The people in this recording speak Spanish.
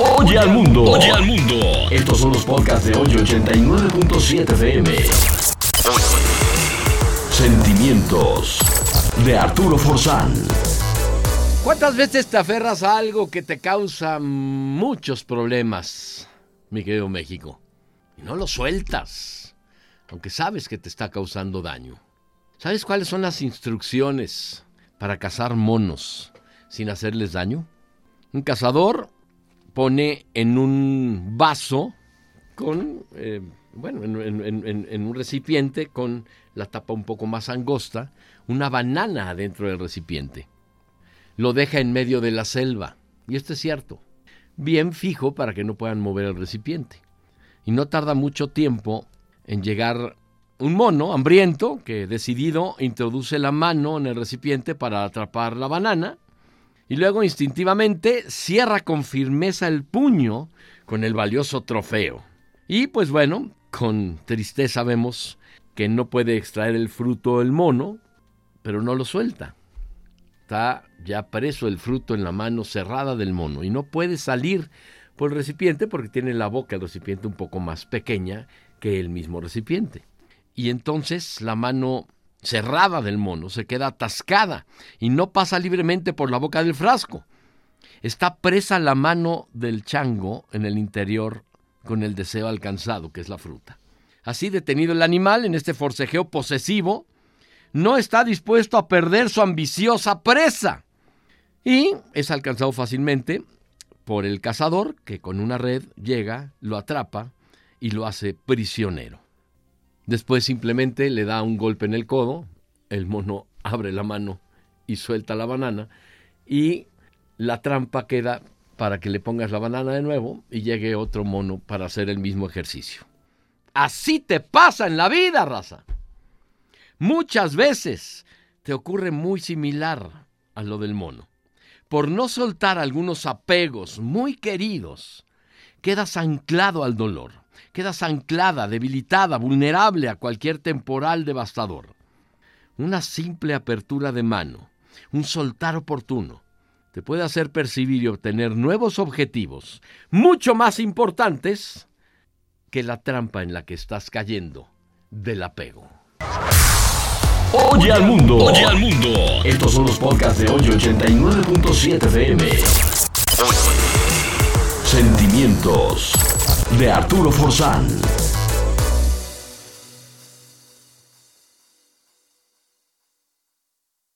Oye al mundo. Oye al mundo. Estos son los podcasts de hoy 89.7 FM. Sentimientos de Arturo Forzán. ¿Cuántas veces te aferras a algo que te causa muchos problemas, mi querido México? Y no lo sueltas, aunque sabes que te está causando daño. ¿Sabes cuáles son las instrucciones para cazar monos sin hacerles daño? Un cazador pone en un vaso con, eh, bueno, en, en- un recipiente con la tapa un poco más angosta, una banana adentro del recipiente. Lo deja en medio de la selva, y esto es cierto, bien fijo para que no puedan mover el recipiente. Y no tarda mucho tiempo en llegar un mono hambriento que decidido introduce la mano en el recipiente para atrapar la banana y luego instintivamente cierra con firmeza el puño con el valioso trofeo. Y pues bueno, con tristeza vemos que no puede extraer el fruto el mono, pero no lo suelta. Está ya preso el fruto en la mano cerrada del mono y no puede salir por el recipiente porque tiene la boca el recipiente un poco más pequeña que el mismo recipiente. Y entonces la mano cerrada del mono se queda atascada y no pasa libremente por la boca del frasco. Está presa la mano del chango en el interior con el deseo alcanzado, que es la fruta. Así detenido el animal en este forcejeo posesivo, no está dispuesto a perder su ambiciosa presa. Y es alcanzado fácilmente por el cazador que con una red llega, lo atrapa y lo hace prisionero. Después simplemente le da un golpe en el codo, el mono abre la mano y suelta la banana y la trampa queda para que le pongas la banana de nuevo y llegue otro mono para hacer el mismo ejercicio. Así te pasa en la vida, raza. Muchas veces te ocurre muy similar a lo del mono. Por no soltar algunos apegos muy queridos, quedas anclado al dolor, quedas anclada, debilitada, vulnerable a cualquier temporal devastador. Una simple apertura de mano, un soltar oportuno, te puede hacer percibir y obtener nuevos objetivos, mucho más importantes que la trampa en la que estás cayendo del apego. Oye al mundo. Oye al mundo. Estos son los podcasts de hoy 89.7 FM. Sentimientos de Arturo Forzán.